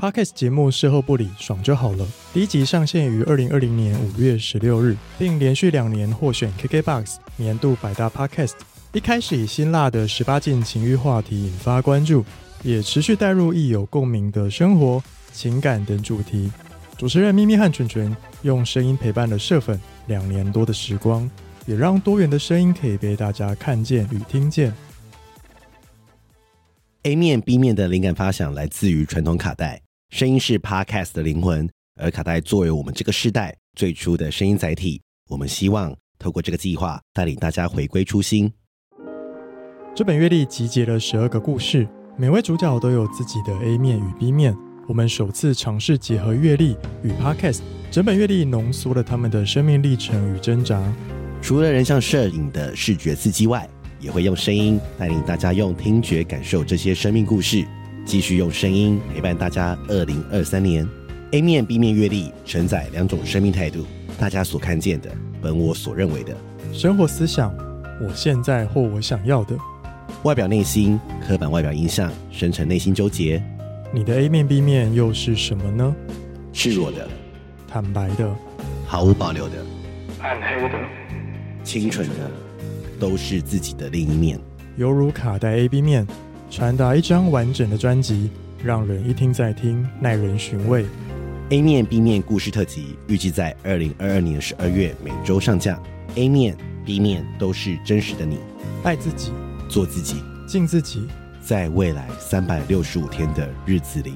Podcast 节目事后不理，爽就好了。第一集上线于二零二零年五月十六日，并连续两年获选 KKBOX 年度百大 Podcast。一开始以辛辣的十八禁情欲话题引发关注，也持续带入亦有共鸣的生活、情感等主题。主持人咪咪和纯纯用声音陪伴了社粉两年多的时光，也让多元的声音可以被大家看见与听见。A 面 B 面的灵感发想来自于传统卡带。声音是 Podcast 的灵魂，而卡带作为我们这个世代最初的声音载体，我们希望透过这个计划带领大家回归初心。这本月历集结了十二个故事，每位主角都有自己的 A 面与 B 面。我们首次尝试结合阅历与 Podcast，整本阅历浓缩了他们的生命历程与挣扎。除了人像摄影的视觉刺激外，也会用声音带领大家用听觉感受这些生命故事。继续用声音陪伴大家。二零二三年，A 面 B 面阅历承载两种生命态度，大家所看见的，本我所认为的生活思想，我现在或我想要的，外表内心，刻板外表印象，深层内心纠结。你的 A 面 B 面又是什么呢？赤裸的，坦白的，毫无保留的，暗黑的，清纯的，都是自己的另一面。犹如卡带 A B 面。传达一张完整的专辑，让人一听再听，耐人寻味。A 面 B 面故事特辑预计在二零二二年十二月每周上架。A 面 B 面都是真实的你，爱自己，做自己，敬自己，在未来三百六十五天的日子里。